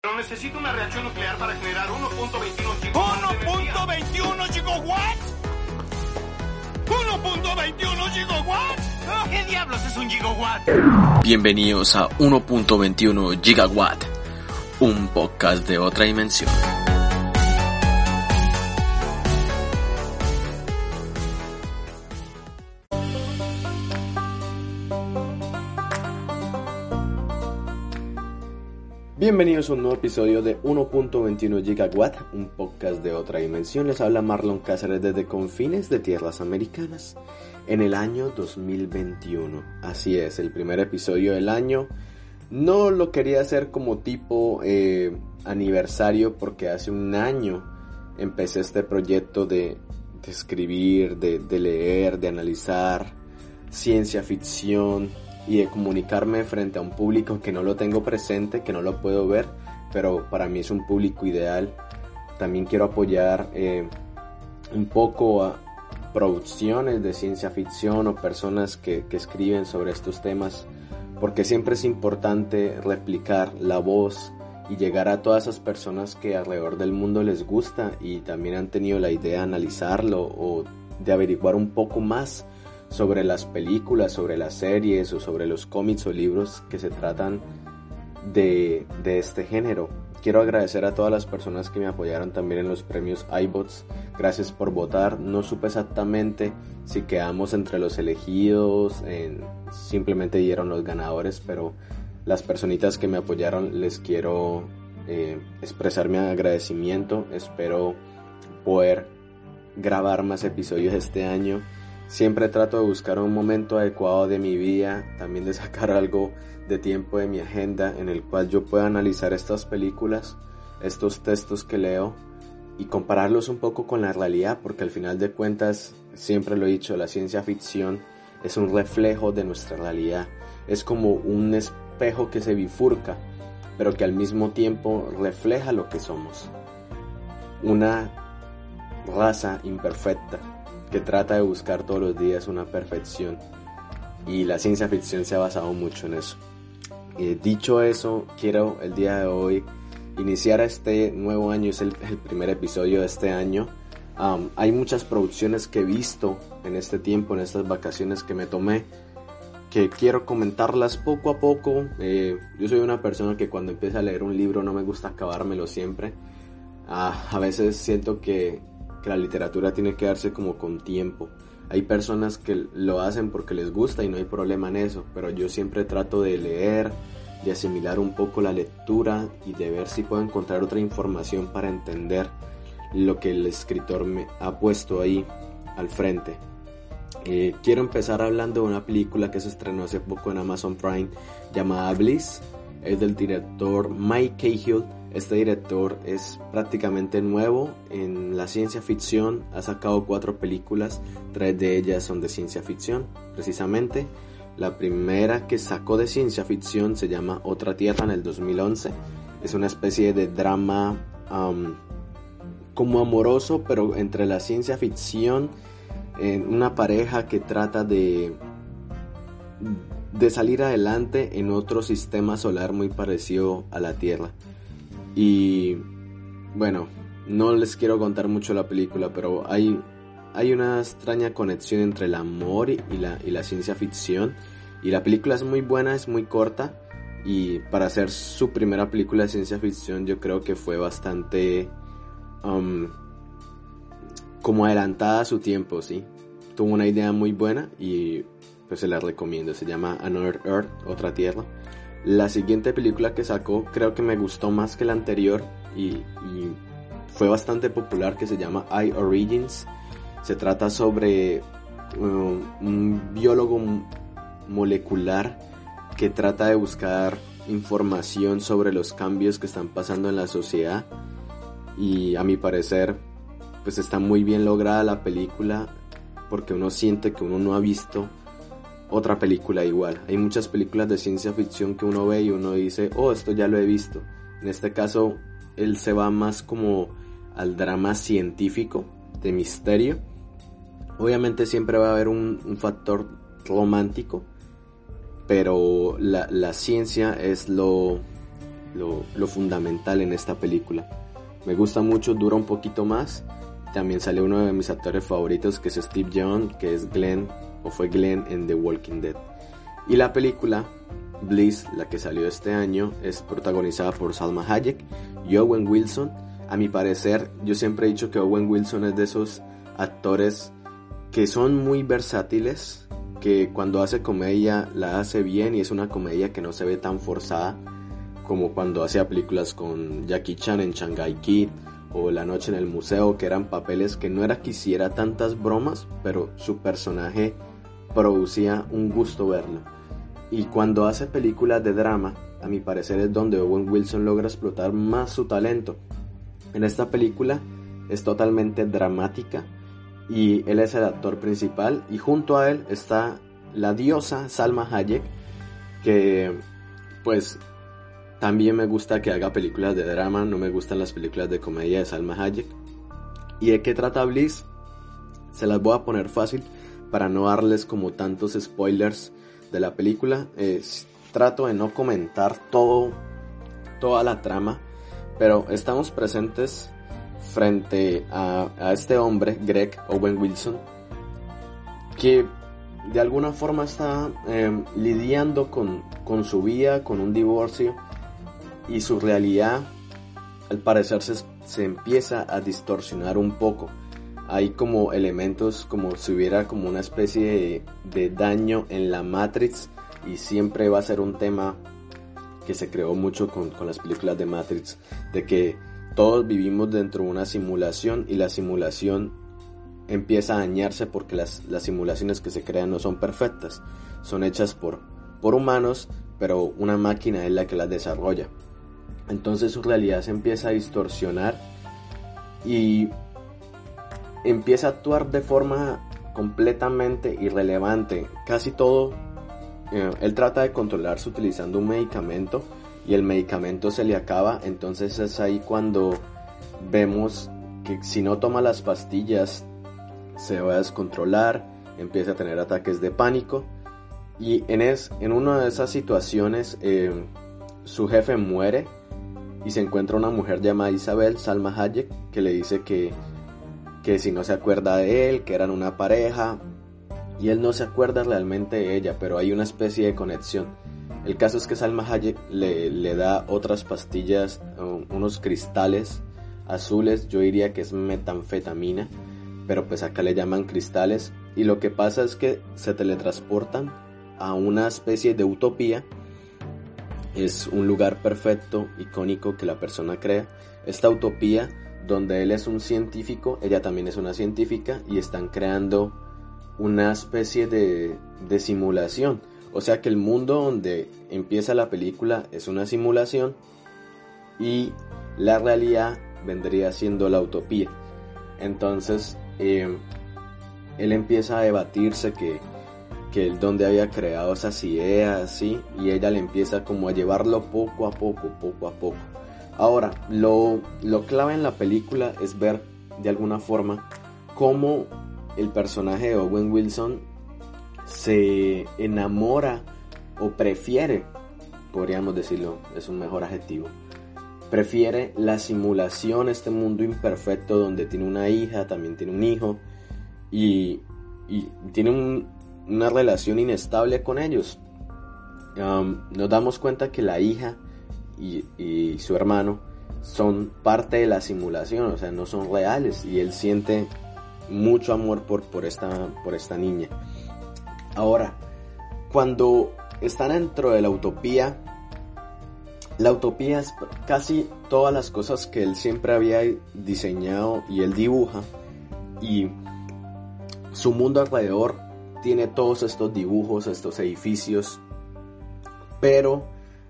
Pero necesito una reacción nuclear para generar 1.21 gigawatts. ¿1.21 gigawatts? ¿1.21 gigawatts? ¿Qué diablos es un gigawatt? Bienvenidos a 1.21 Gigawatt, un podcast de otra dimensión. Bienvenidos a un nuevo episodio de 1.21 Gigawatt, un podcast de otra dimensión. Les habla Marlon Cáceres desde confines de tierras americanas en el año 2021. Así es, el primer episodio del año. No lo quería hacer como tipo eh, aniversario porque hace un año empecé este proyecto de, escribir, de leer, de analizar ciencia ficción y de comunicarme frente a un público que no lo tengo presente, que no lo puedo ver, pero para mí es un público ideal. También quiero apoyar eh, un poco a producciones de ciencia ficción o personas que, que escriben sobre estos temas, porque siempre es importante replicar la voz y llegar a todas esas personas que alrededor del mundo les gusta y también han tenido la idea de analizarlo o de averiguar un poco más sobre las películas, sobre las series o sobre los cómics o libros que se tratan de, de, este género. Quiero agradecer a todas las personas que me apoyaron también en los premios iBots. Gracias por votar. No supe exactamente si quedamos entre los elegidos, en, simplemente dieron los ganadores, pero las personitas que me apoyaron les quiero eh, expresar mi agradecimiento. Espero poder grabar más episodios este año Siempre trato de buscar un momento adecuado de mi vida, también de sacar algo de tiempo de mi agenda en el cual yo pueda analizar estas películas, estos textos que leo y compararlos un poco con la realidad, porque al final de cuentas, siempre lo he dicho, la ciencia ficción es un reflejo de nuestra realidad, es como un espejo que se bifurca, pero que al mismo tiempo refleja lo que somos. Una raza imperfecta que trata de buscar todos los días una perfección y la ciencia ficción se ha basado mucho en eso. Eh, dicho eso, quiero el día de hoy iniciar este nuevo año, es el, primer episodio de este año. Hay muchas producciones que he visto en este tiempo, en estas vacaciones que me tomé, que quiero comentarlas poco a poco. Eh, yo soy una persona que cuando empieza a leer un libro no me gusta acabármelo siempre. Uh, a veces siento que la literatura tiene que darse como con tiempo. Hay personas que lo hacen porque les gusta y no hay problema en eso, pero yo siempre trato de leer, de asimilar un poco la lectura y de ver si puedo encontrar otra información para entender lo que el escritor me ha puesto ahí al frente. Eh, quiero empezar hablando de una película que se estrenó hace poco en Amazon Prime llamada Bliss. Es del director Mike Cahill este director es prácticamente nuevo en la ciencia ficción, ha sacado cuatro películas, tres de ellas son de ciencia ficción, precisamente. La primera que sacó de ciencia ficción se llama Otra Tierra en el 2011. Es una especie de drama como amoroso, pero entre la ciencia ficción, en una pareja que trata de, de salir adelante en otro sistema solar muy parecido a la Tierra. Y bueno, no les quiero contar mucho la película, pero hay, hay una extraña conexión entre el amor y, la, y la ciencia ficción. Y la película es muy buena, es muy corta. Y para hacer su primera película de ciencia ficción yo creo que fue bastante um, como adelantada a su tiempo, ¿sí? Tuvo una idea muy buena y pues se la recomiendo. Se llama Another Earth, Otra Tierra. La siguiente película que sacó creo que me gustó más que la anterior y, fue bastante popular que se llama I Origins. Se trata sobre um, un biólogo molecular que trata de buscar información sobre los cambios que están pasando en la sociedad y a mi parecer pues está muy bien lograda la película porque uno siente que uno no ha visto otra película igual. Hay muchas películas de ciencia ficción que uno ve y uno dice, oh, esto ya lo he visto. En este caso, él se va más como al drama científico, de misterio. Obviamente siempre va a haber un, factor romántico, pero la, ciencia es lo, lo, fundamental en esta película. Me gusta mucho, dura un poquito más. También sale uno de mis actores favoritos que es Steve Young, que es Glenn o fue Glenn en The Walking Dead. Y la película Bliss, la que salió este año, es protagonizada por Salma Hayek y Owen Wilson. A mi parecer, yo siempre he dicho que Owen Wilson es de esos actores que son muy versátiles, que cuando hace comedia la hace bien y es una comedia que no se ve tan forzada como cuando hacía películas con Jackie Chan en Shanghai Kid o La noche en el museo, que eran papeles que no era que hiciera tantas bromas, pero su personaje producía un gusto verlo. Y cuando hace películas de drama, a mi parecer es donde Owen Wilson logra explotar más su talento. En esta película es totalmente dramática y él es el actor principal y junto a él está la diosa Salma Hayek que pues también me gusta que haga películas de drama, no me gustan las películas de comedia de Salma Hayek. ¿Y de qué trata Bliss? Se las voy a poner fácil para no darles como tantos spoilers de la película. trato de no comentar todo, toda la trama, pero estamos presentes frente a, este hombre, Greg Owen Wilson, que de alguna forma está em, lidiando con, con, su vida, con un divorcio, y su realidad al parecer se, se empieza a distorsionar un poco hay como elementos como si hubiera como una especie de, daño en la Matrix y siempre va a ser un tema que se creó mucho con, las películas de Matrix, de que todos vivimos dentro de una simulación y la simulación empieza a dañarse porque las, las simulaciones que se crean no son perfectas, son hechas por, por humanos, pero una máquina es la que las desarrolla. Entonces su realidad se empieza a distorsionar y empieza a actuar de forma completamente irrelevante. Casi todo, eh, él trata de controlarse utilizando un medicamento y el medicamento se le acaba, entonces es ahí cuando vemos que si no toma las pastillas se va a descontrolar, empieza a tener ataques de pánico y en, es, en una de esas situaciones eh, su jefe muere y se encuentra una mujer llamada Isabel Salma Hayek que le dice que que si no se acuerda de él, que eran una pareja, y él no se acuerda realmente de ella, pero hay una especie de conexión. El caso es que Salma Hayek le, le da otras pastillas, unos cristales azules, yo diría que es metanfetamina, pero pues acá le llaman cristales, y lo que pasa es que se teletransportan a una especie de utopía, es un lugar perfecto, icónico que la persona crea. Esta utopía donde él es un científico, ella también es una científica y están creando una especie de, simulación. O sea que el mundo donde empieza la película es una simulación y la realidad vendría siendo la utopía. Entonces em, él empieza a debatirse que, que donde había creado esas ideas y ella le empieza como a llevarlo poco a poco, poco a poco. Ahora, lo, clave en la película es ver de alguna forma cómo el personaje de Owen Wilson se enamora o prefiere, podríamos decirlo, es un mejor adjetivo, prefiere la simulación, este mundo imperfecto donde tiene una hija, también tiene un hijo y, tiene una relación inestable con ellos. nos damos cuenta que la hija y, su hermano son parte de la simulación, o sea, no son reales y él siente mucho amor por, por, esta, por esta niña. Ahora, cuando están dentro de la utopía, la utopía es casi todas las cosas que él siempre había diseñado y él dibuja y su mundo alrededor tiene todos estos dibujos, estos edificios, pero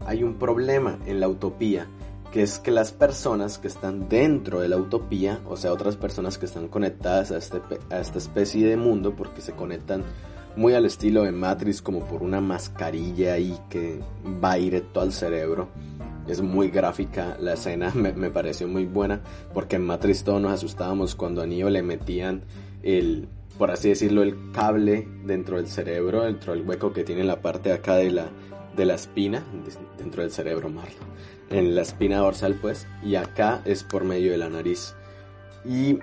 hay un problema en la utopía, que es que las personas que están dentro de la utopía, o sea, otras personas que están conectadas a, este, a esta especie de mundo, porque se conectan muy al estilo de Matrix, como por una mascarilla ahí que va directo al cerebro. Es muy gráfica la escena, me, me pareció muy buena, porque en Matrix todos nos asustábamos cuando a Neo le metían el, por así decirlo, el cable dentro del cerebro, dentro del hueco que tiene la parte de acá de la, de la espina dentro del cerebro, Marlon. en la espina dorsal pues, y acá es por medio de la nariz. Y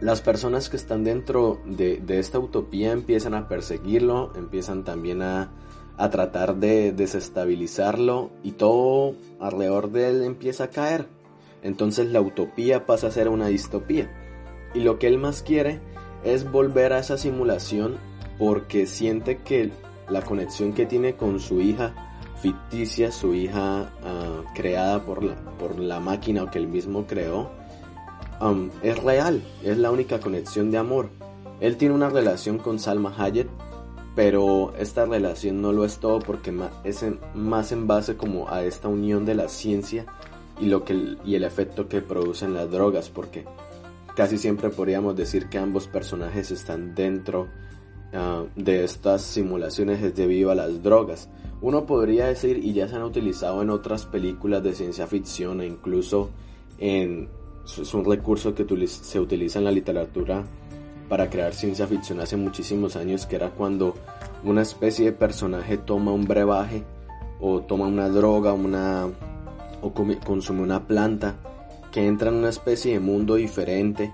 las personas que están dentro de, esta utopía empiezan a perseguirlo, empiezan también a, a tratar de desestabilizarlo y todo alrededor de él empieza a caer. Entonces la utopía pasa a ser una distopía. Y lo que él más quiere es volver a esa simulación porque siente que la conexión que tiene con su hija ficticia, su hija ah, creada por la, por la máquina o que él mismo creó, es real, es la única conexión de amor. Él tiene una relación con Salma Hayek, pero esta relación no lo es todo porque es más en base como a esta unión de la ciencia y, lo que, y el efecto que producen las drogas, porque casi siempre podríamos decir que ambos personajes están dentro Ah, de estas simulaciones es debido a las drogas. Uno podría decir, y ya se han utilizado en otras películas de ciencia ficción e incluso en, es un recurso que se utiliza en la literatura para crear ciencia ficción hace muchísimos años, que era cuando una especie de personaje toma un brebaje o toma una droga una, o consume una planta que entra en una especie de mundo diferente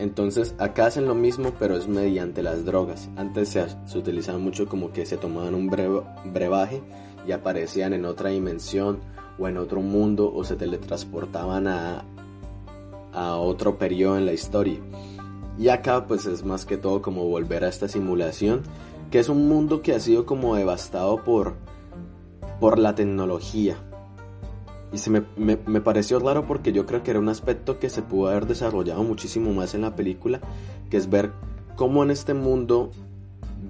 entonces acá hacen lo mismo pero es mediante las drogas. Antes se, se utilizaba mucho como que se tomaban un brebaje y aparecían en otra dimensión o en otro mundo o se teletransportaban a, a otro periodo en la historia. Y acá pues es más que todo como volver a esta simulación, que es un mundo que ha sido como devastado por, por la tecnología, y se me, me, pareció raro porque yo creo que era un aspecto que se pudo haber desarrollado muchísimo más en la película, que es ver cómo en este mundo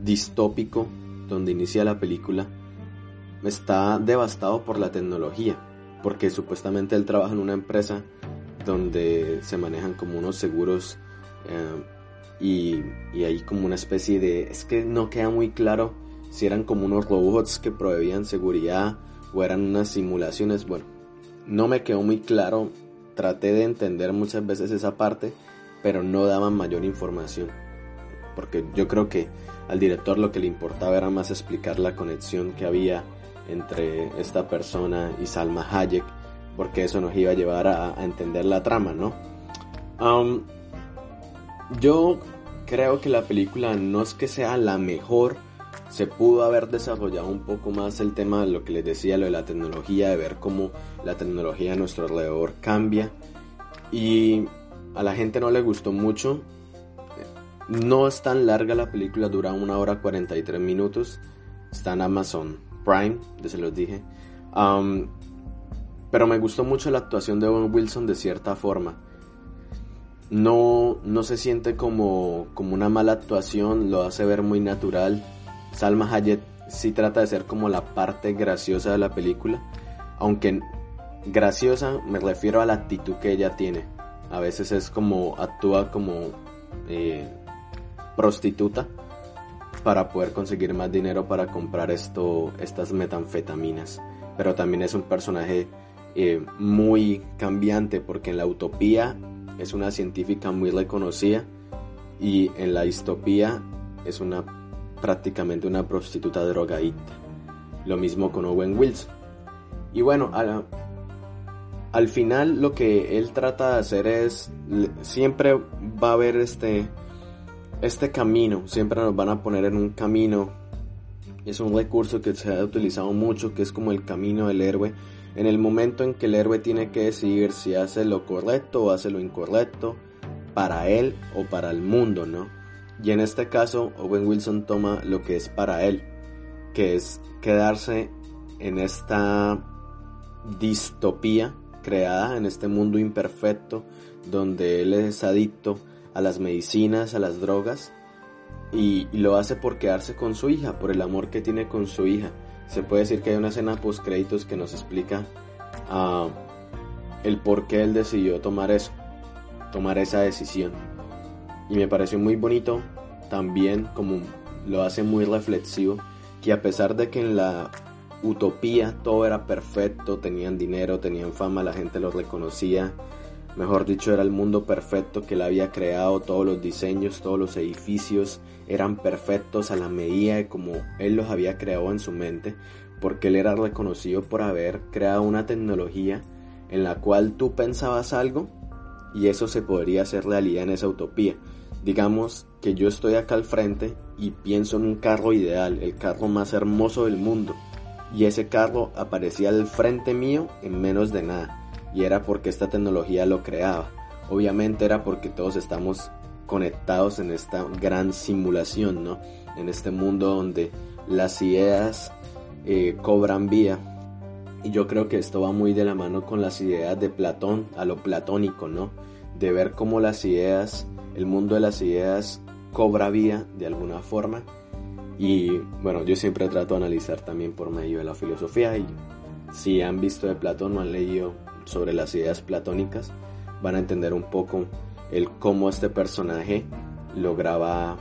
distópico donde inicia la película está devastado por la tecnología, porque supuestamente él trabaja en una empresa donde se manejan como unos seguros eh, y, y hay como una especie de... es que no queda muy claro si eran como unos robots que proveían seguridad o eran unas simulaciones, bueno, no me quedó muy claro, traté de entender muchas veces esa parte, pero no daban mayor información. Porque yo creo que al director lo que le importaba era más explicar la conexión que había entre esta persona y Salma Hayek, porque eso nos iba a llevar a, entender la trama, ¿no? yo creo que la película no es que sea la mejor, se pudo haber desarrollado un poco más el tema de lo que les decía, lo de la tecnología, de ver cómo la tecnología a nuestro alrededor cambia. Y a la gente no le gustó mucho. No es tan larga la película, dura una hora 43 minutos. Está en Amazon Prime, ya se los dije. pero me gustó mucho la actuación de Owen Wilson de cierta forma. No, no se siente como, como una mala actuación, lo hace ver muy natural Salma Hayek sí trata de ser como la parte graciosa de la película, aunque graciosa me refiero a la actitud que ella tiene. A veces es como actúa como eh, prostituta para poder conseguir más dinero para comprar esto, estas metanfetaminas. Pero también es un personaje eh, muy cambiante porque en la utopía es una científica muy reconocida y en la distopía es una prácticamente una prostituta drogadita. Lo mismo con Owen Wilson. Y bueno, al, final lo que él trata de hacer es, siempre va a haber este, este camino, siempre nos van a poner en un camino. Es un recurso que se ha utilizado mucho, que es como el camino del héroe. En el momento en que el héroe tiene que decidir si hace lo correcto o hace lo incorrecto, para él o para el mundo, ¿no? Y en este caso, Owen Wilson toma lo que es para él, que es quedarse en esta distopía creada, en este mundo imperfecto, donde él es adicto a las medicinas, a las drogas, y, lo hace por quedarse con su hija, por el amor que tiene con su hija. Se puede decir que hay una escena post créditos que nos explica uh, el por qué él decidió tomar eso, tomar esa decisión y me pareció muy bonito también como lo hace muy reflexivo que a pesar de que en la utopía todo era perfecto, tenían dinero, tenían fama, la gente los reconocía, mejor dicho era el mundo perfecto que él había creado, todos los diseños, todos los edificios eran perfectos a la medida de como él los había creado en su mente, porque él era reconocido por haber creado una tecnología en la cual tú pensabas algo y eso se podría hacer realidad en esa utopía. Digamos que yo estoy acá al frente y pienso en un carro ideal, el carro más hermoso del mundo, y ese carro aparecía al frente mío en menos de nada, y era porque esta tecnología lo creaba. Obviamente era porque todos estamos conectados en esta gran simulación, ¿no? En este mundo donde las ideas eh, cobran vía. Y yo creo que esto va muy de la mano con las ideas de Platón, a lo platónico, ¿no? De ver cómo las ideas, el mundo de las ideas cobra vía de alguna forma. Y bueno, yo siempre trato de analizar también por medio de la filosofía y si han visto de Platón o han leído sobre las ideas platónicas, van a entender un poco el cómo este personaje lograba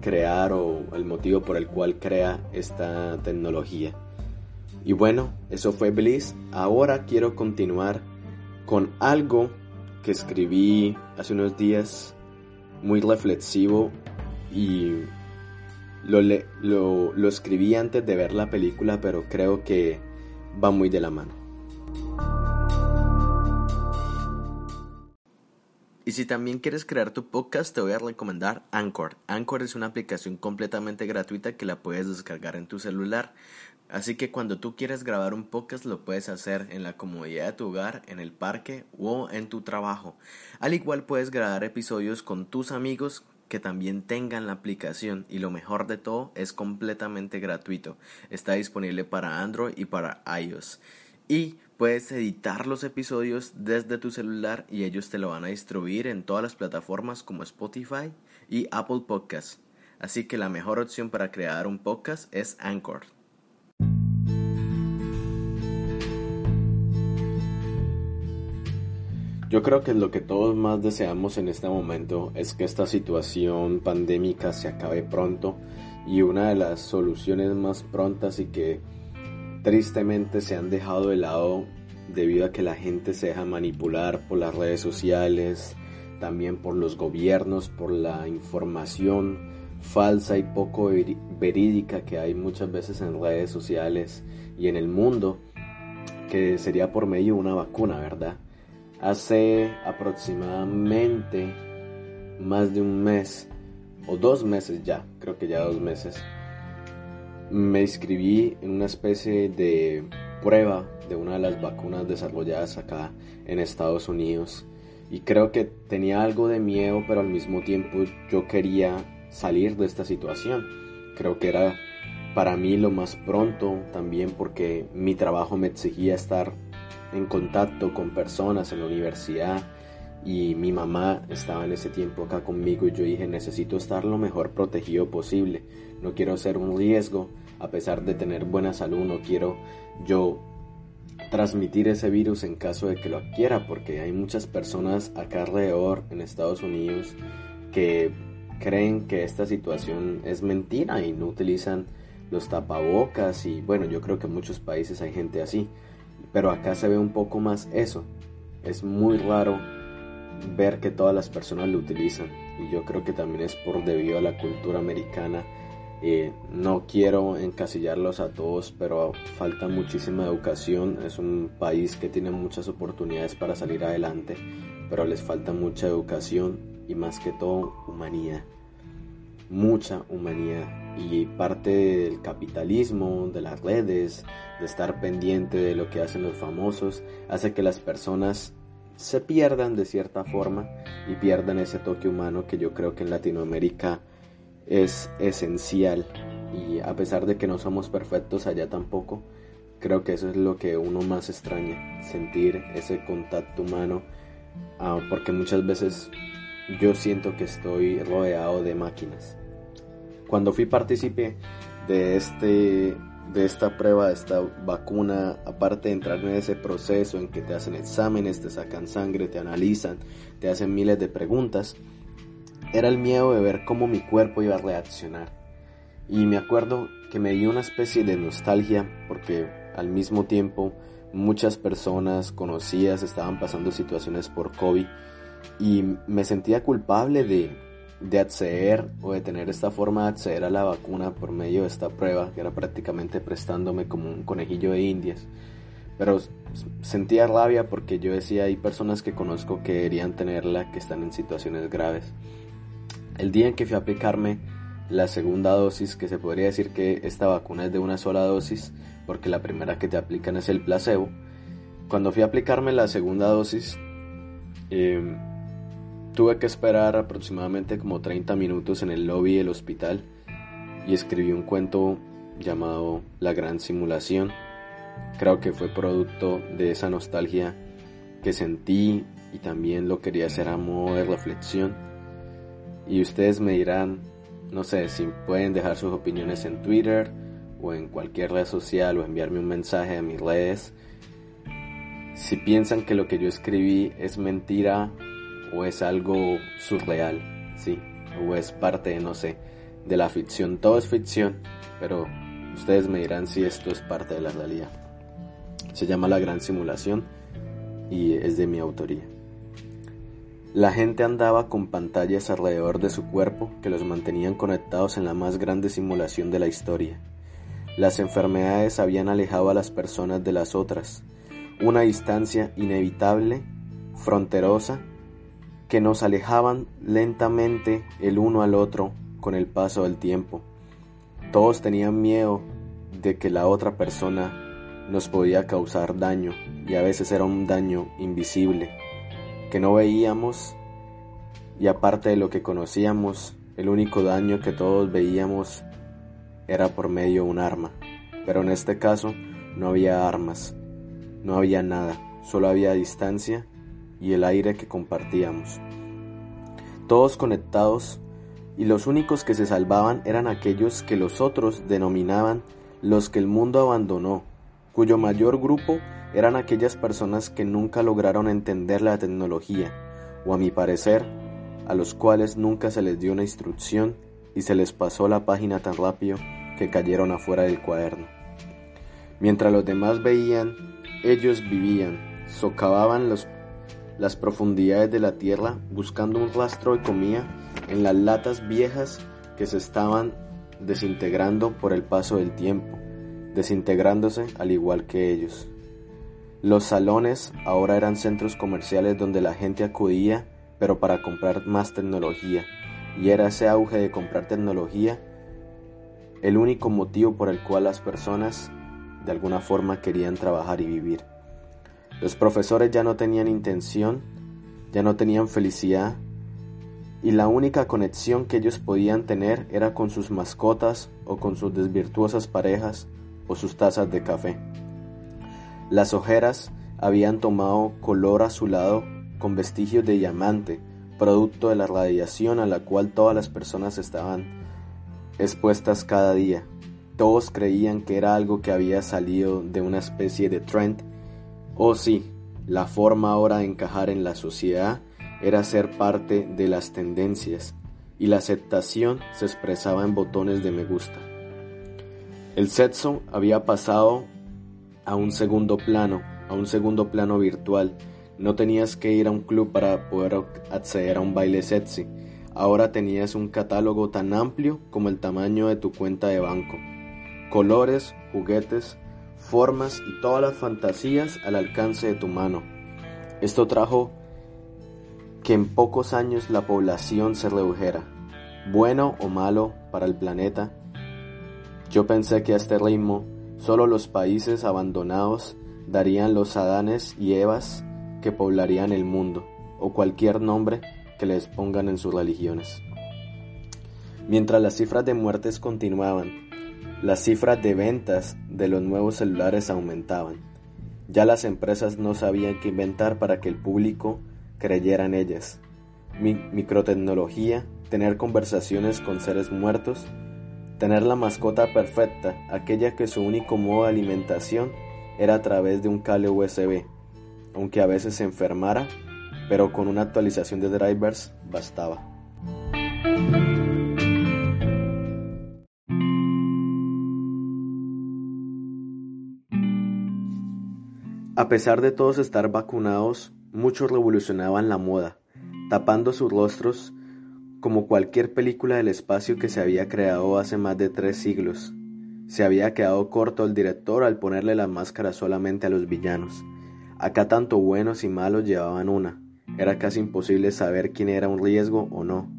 crear o el motivo por el cual crea esta tecnología. Y bueno, eso fue Bliss. Ahora quiero continuar con algo que escribí hace unos días, muy reflexivo y lo, lo, lo escribí antes de ver la película, pero creo que va muy de la mano. Y si también quieres crear tu podcast, te voy a recomendar Anchor. Anchor es una aplicación completamente gratuita que la puedes descargar en tu celular. Así que cuando tú quieres grabar un podcast lo puedes hacer en la comodidad de tu hogar, en el parque o en tu trabajo. Al igual puedes grabar episodios con tus amigos que también tengan la aplicación y lo mejor de todo es completamente gratuito. Está disponible para Android y para iOS. Y puedes editar los episodios desde tu celular y ellos te lo van a distribuir en todas las plataformas como Spotify y Apple Podcasts. Así que la mejor opción para crear un podcast es Anchor. Yo creo que lo que todos más deseamos en este momento es que esta situación pandémica se acabe pronto y una de las soluciones más prontas y que tristemente se han dejado de lado debido a que la gente se deja manipular por las redes sociales, también por los gobiernos, por la información falsa y poco verídica que hay muchas veces en redes sociales y en el mundo, que sería por medio de una vacuna, ¿verdad? Hace aproximadamente más de un mes, o dos meses ya, creo que ya dos meses, me inscribí en una especie de prueba de una de las vacunas desarrolladas acá en Estados Unidos. Y creo que tenía algo de miedo pero al mismo tiempo yo quería salir de esta situación. Creo que era para mí lo más pronto también porque mi trabajo me exigía estar en contacto con personas en la universidad y mi mamá estaba en ese tiempo acá conmigo y yo dije necesito estar lo mejor protegido posible. No quiero ser un riesgo, a pesar de tener buena salud, no quiero yo transmitir ese virus en caso de que lo adquiera, porque hay muchas personas acá alrededor en Estados Unidos que creen que esta situación es mentira y no utilizan los tapabocas y bueno, yo creo que en muchos países hay gente así, pero acá se ve un poco más eso. Es muy raro ver que todas las personas lo utilizan y yo creo que también es por debido a la cultura americana eh, no quiero encasillarlos a todos, pero falta muchísima educación. Es un país que tiene muchas oportunidades para salir adelante, pero les falta mucha educación y más que todo humanidad. Mucha humanidad. Y parte del capitalismo, de las redes, de estar pendiente de lo que hacen los famosos, hace que las personas se pierdan de cierta forma y pierdan ese toque humano que yo creo que en Latinoamérica es esencial y a pesar de que no somos perfectos allá tampoco, creo que eso es lo que uno más extraña, sentir ese contacto humano, ah, porque muchas veces yo siento que estoy rodeado de máquinas. Cuando fui partícipe de este de esta prueba, de esta vacuna, aparte de entrar en ese proceso en que te hacen exámenes, te sacan sangre, te analizan, te hacen miles de preguntas, era el miedo de ver cómo mi cuerpo iba a reaccionar. Y me acuerdo que me dio una especie de nostalgia porque al mismo tiempo muchas personas conocidas estaban pasando situaciones por COVID y me sentía culpable de, de acceder o de tener esta forma de acceder a la vacuna por medio de esta prueba, que era prácticamente prestándome como un conejillo de indias. Pero sentía rabia porque yo decía, hay personas que conozco que deberían tenerla, que están en situaciones graves. El día en que fui a aplicarme la segunda dosis, que se podría decir que esta vacuna es de una sola dosis, porque la primera que te aplican es el placebo, cuando fui a aplicarme la segunda dosis, eh, Tuve que esperar aproximadamente como 30 minutos en el lobby del hospital y escribí un cuento llamado La Gran Simulación. Creo que fue producto de esa nostalgia que sentí y también lo quería hacer a modo de reflexión. Y ustedes me dirán, no sé, si pueden dejar sus opiniones en Twitter o en cualquier red social o enviarme un mensaje a mis redes. Si piensan que lo que yo escribí es mentira o es algo surreal, sí, o es parte, no sé, de la ficción. Todo es ficción, pero ustedes me dirán si esto es parte de la realidad. Se llama La Gran Simulación y es de mi autoría. La gente andaba con pantallas alrededor de su cuerpo que los mantenían conectados en la más grande simulación de la historia. Las enfermedades habían alejado a las personas de las otras, una distancia inevitable, fronterosa nos alejaban lentamente el uno al otro con el paso del tiempo. Todos tenían miedo de que la otra persona nos podía causar daño y a veces era un daño invisible que no veíamos y aparte de lo que conocíamos, el único daño que todos veíamos era por medio de un arma. Pero en este caso no había armas, no había nada, solo había distancia y el aire que compartíamos. Todos conectados, y los únicos que se salvaban eran aquellos que los otros denominaban los que el mundo abandonó, cuyo mayor grupo eran aquellas personas que nunca lograron entender la tecnología, o a mi parecer, a los cuales nunca se les dio una instrucción y se les pasó la página tan rápido que cayeron afuera del cuaderno. Mientras los demás veían, ellos vivían, socavaban los las profundidades de la tierra buscando un rastro de comida en las latas viejas que se estaban desintegrando por el paso del tiempo, desintegrándose al igual que ellos. Los salones ahora eran centros comerciales donde la gente acudía, pero para comprar más tecnología, y era ese auge de comprar tecnología el único motivo por el cual las personas de alguna forma querían trabajar y vivir. Los profesores ya no tenían intención, ya no tenían felicidad y la única conexión que ellos podían tener era con sus mascotas o con sus desvirtuosas parejas o sus tazas de café. Las ojeras habían tomado color azulado con vestigios de diamante, producto de la radiación a la cual todas las personas estaban expuestas cada día. Todos creían que era algo que había salido de una especie de trend Oh sí, la forma ahora de encajar en la sociedad era ser parte de las tendencias y la aceptación se expresaba en botones de me gusta. El sexo había pasado a un segundo plano, a un segundo plano virtual. No tenías que ir a un club para poder acceder a un baile sexy. Ahora tenías un catálogo tan amplio como el tamaño de tu cuenta de banco. Colores, juguetes, formas y todas las fantasías al alcance de tu mano. Esto trajo que en pocos años la población se redujera, bueno o malo para el planeta. Yo pensé que a este ritmo solo los países abandonados darían los Adanes y Evas que poblarían el mundo, o cualquier nombre que les pongan en sus religiones. Mientras las cifras de muertes continuaban, las cifras de ventas de los nuevos celulares aumentaban. Ya las empresas no sabían qué inventar para que el público creyera en ellas. microtecnología, tener conversaciones con seres muertos, tener la mascota perfecta, aquella que su único modo de alimentación era a través de un cable USB, aunque a veces se enfermara, pero con una actualización de drivers bastaba. A pesar de todos estar vacunados, muchos revolucionaban la moda, tapando sus rostros como cualquier película del espacio que se había creado hace más de tres siglos. Se había quedado corto el director al ponerle la máscara solamente a los villanos. Acá tanto buenos y malos llevaban una. Era casi imposible saber quién era un riesgo o no,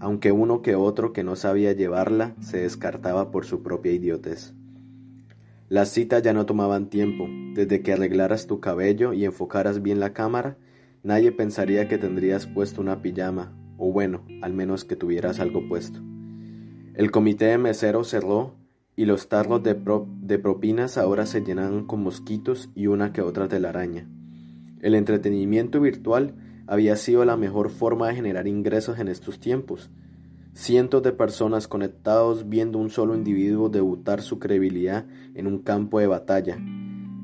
aunque uno que otro que no sabía llevarla se descartaba por su propia idiotez. Las citas ya no tomaban tiempo. Desde que arreglaras tu cabello y enfocaras bien la cámara, nadie pensaría que tendrías puesto una pijama, o bueno, al menos que tuvieras algo puesto. El comité de meseros cerró y los tarros de, de propinas ahora se llenaban con mosquitos y una que otra telaraña. El entretenimiento virtual había sido la mejor forma de generar ingresos en estos tiempos, Cientos de personas conectados viendo un solo individuo debutar su credibilidad en un campo de batalla.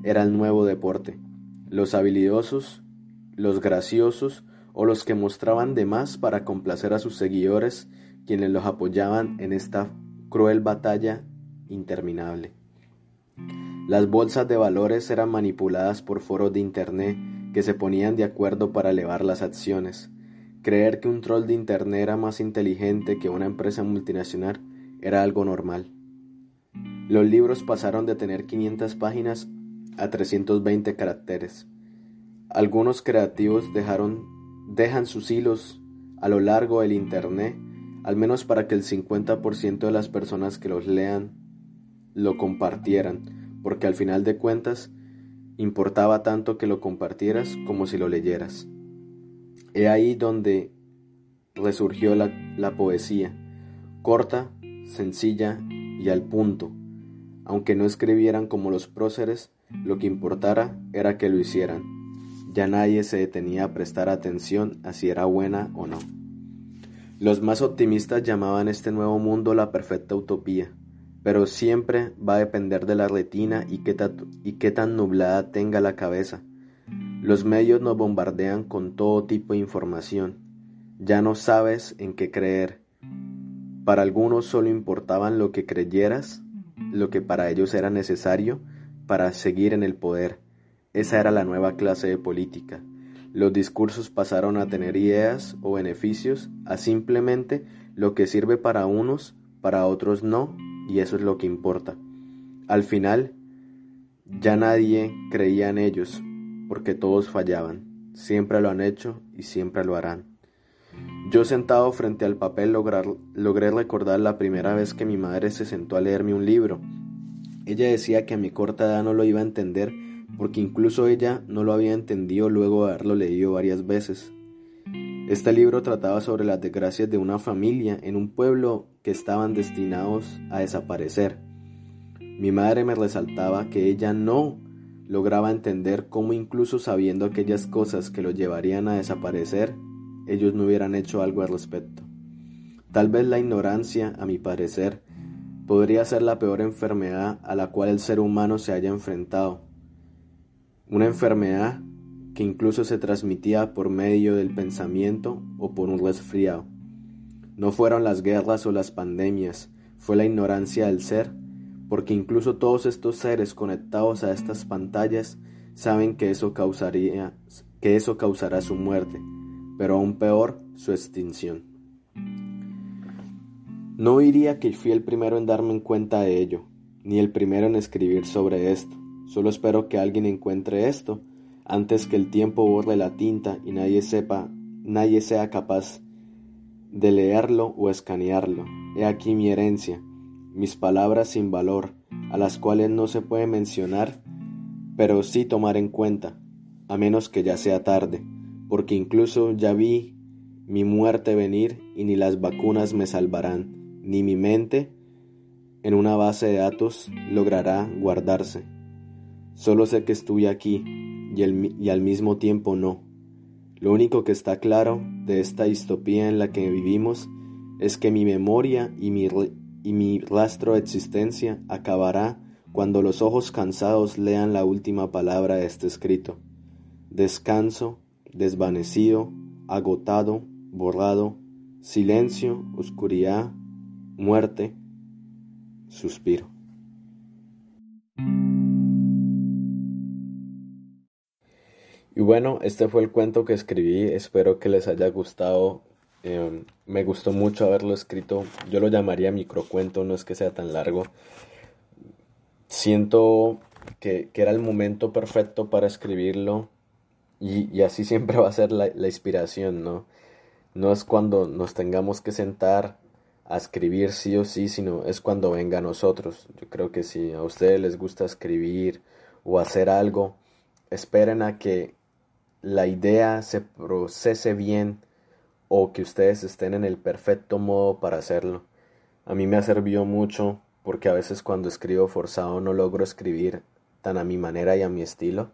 Era el nuevo deporte. Los habilidosos, los graciosos o los que mostraban de más para complacer a sus seguidores, quienes los apoyaban en esta cruel batalla interminable. Las bolsas de valores eran manipuladas por foros de Internet que se ponían de acuerdo para elevar las acciones. Creer que un troll de internet era más inteligente que una empresa multinacional era algo normal. Los libros pasaron de tener 500 páginas a 320 caracteres. Algunos creativos dejaron, dejan sus hilos a lo largo del Internet, al menos para que el 50% de las personas que los lean lo compartieran, porque al final de cuentas importaba tanto que lo compartieras como si lo leyeras. He ahí donde resurgió la, poesía, corta, sencilla y al punto. Aunque no escribieran como los próceres, lo que importara era que lo hicieran. Ya nadie se detenía a prestar atención a si era buena o no. Los más optimistas llamaban este nuevo mundo la perfecta utopía, pero siempre va a depender de la retina y y qué tan nublada tenga la cabeza. Los medios nos bombardean con todo tipo de información. Ya no sabes en qué creer. Para algunos solo importaban lo que creyeras, lo que para ellos era necesario para seguir en el poder. Esa era la nueva clase de política. Los discursos pasaron a tener ideas o beneficios a simplemente lo que sirve para unos, para otros no, y eso es lo que importa. Al final, ya nadie creía en ellos, porque todos fallaban, siempre lo han hecho y siempre lo harán. Yo sentado frente al papel logré recordar la primera vez que mi madre se sentó a leerme un libro. Ella decía que a mi corta edad no lo iba a entender porque incluso ella no lo había entendido luego de haberlo leído varias veces. Este libro trataba sobre las desgracias de una familia en un pueblo que estaban destinados a desaparecer. Mi madre me resaltaba que ella no lograba entender cómo incluso sabiendo aquellas cosas que lo llevarían a desaparecer, ellos no hubieran hecho algo al respecto. Tal vez la ignorancia, a mi parecer, podría ser la peor enfermedad a la cual el ser humano se haya enfrentado. Una enfermedad que incluso se transmitía por medio del pensamiento o por un resfriado. No fueron las guerras o las pandemias, fue la ignorancia del ser porque incluso todos estos seres conectados a estas pantallas saben que eso causaría que eso causará su muerte, pero aún peor, su extinción. No diría que fui el primero en darme cuenta de ello, ni el primero en escribir sobre esto. Solo espero que alguien encuentre esto antes que el tiempo borre la tinta y nadie sepa, nadie sea capaz de leerlo o escanearlo. He aquí mi herencia, mis palabras sin valor, a las cuales no se puede mencionar, pero sí tomar en cuenta, a menos que ya sea tarde, porque incluso ya vi mi muerte venir y ni las vacunas me salvarán, ni mi mente en una base de datos logrará guardarse. Solo sé que estoy aquí y, y al mismo tiempo no. Lo único que está claro de esta distopía en la que vivimos es que mi memoria y mi, y mi rastro de existencia acabará cuando los ojos cansados lean la última palabra de este escrito. Descanso, desvanecido, agotado, borrado, silencio, oscuridad, muerte, suspiro. Y bueno, este fue el cuento que escribí, espero que les haya gustado Eh, me gustó mucho haberlo escrito. Yo lo llamaría microcuento, no es que sea tan largo. Siento que, que era el momento perfecto para escribirlo y, y así siempre va a ser la, la inspiración, ¿no? No es cuando nos tengamos que sentar a escribir sí o sí, sino es cuando venga a nosotros. Yo creo que si a ustedes les gusta escribir o hacer algo, esperen a que la idea se procese bien o que ustedes estén en el perfecto modo para hacerlo. A mí me ha servido mucho porque a veces cuando escribo forzado no logro escribir tan a mi manera y a mi estilo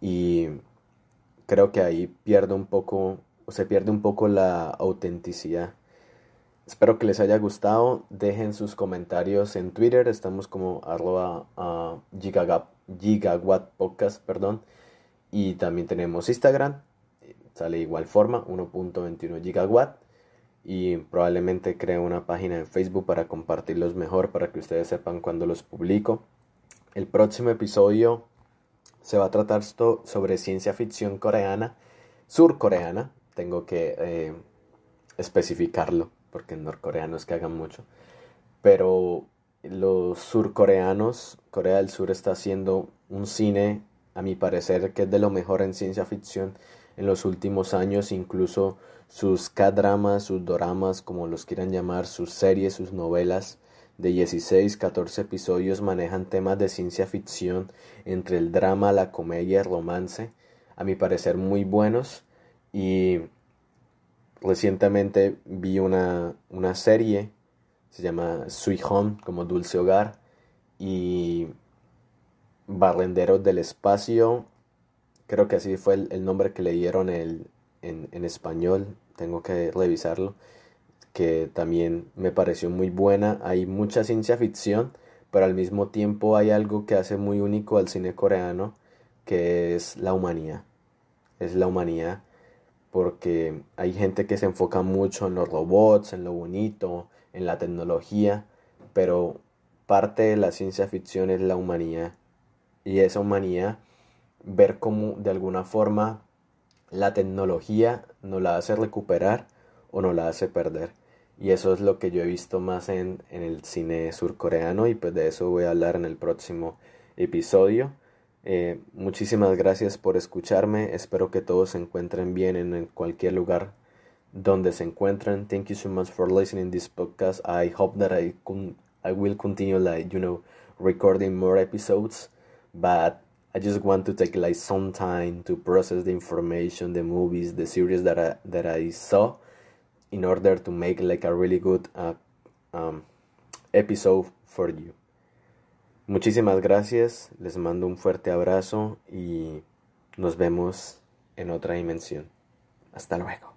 y creo que ahí pierdo un poco o se pierde un poco la autenticidad. Espero que les haya gustado. Dejen sus comentarios en Twitter. Estamos como arroba uh, gigawatt podcast, perdón. Y también tenemos Instagram. Sale igual forma, 1.21 gigawatt. Y probablemente creo una página en Facebook para compartirlos mejor, para que ustedes sepan cuando los publico. El próximo episodio se va a tratar sobre ciencia ficción coreana, surcoreana. Tengo que eh, especificarlo porque en norcoreanos que hagan mucho. Pero los surcoreanos, Corea del Sur está haciendo un cine, a mi parecer, que es de lo mejor en ciencia ficción en los últimos años, incluso sus K-dramas, sus doramas, como los quieran llamar, sus series, sus novelas de 16, 14 episodios manejan temas de ciencia ficción entre el drama, la comedia, el romance, a mi parecer muy buenos. Y recientemente vi una, una serie, se llama Sweet Home, como Dulce Hogar, y Barrenderos del Espacio, creo que así fue el, nombre que le dieron el, en, en español, tengo que revisarlo, que también me pareció muy buena, hay mucha ciencia ficción, pero al mismo tiempo hay algo que hace muy único al cine coreano, que es la humanidad, es la humanidad porque hay gente que se enfoca mucho en los robots, en lo bonito, en la tecnología, pero parte de la ciencia ficción es la humanidad. Y esa humanidad, ver cómo de alguna forma la tecnología nos la hace recuperar o nos la hace perder. Y eso es lo que yo he visto más en, en el cine surcoreano y pues de eso voy a hablar en el próximo episodio. Eh, muchísimas gracias por escucharme. Espero que todos se encuentren bien en cualquier lugar donde se encuentren. Thank you so much for listening this podcast. I hope that I I will continue like you know recording more episodes, but I just want to take like some time to process the information, the movies, the series that I that I saw, in order to make like a really good uh, um, episode for you. Muchísimas gracias, les mando un fuerte abrazo y nos vemos en otra dimensión. Hasta luego.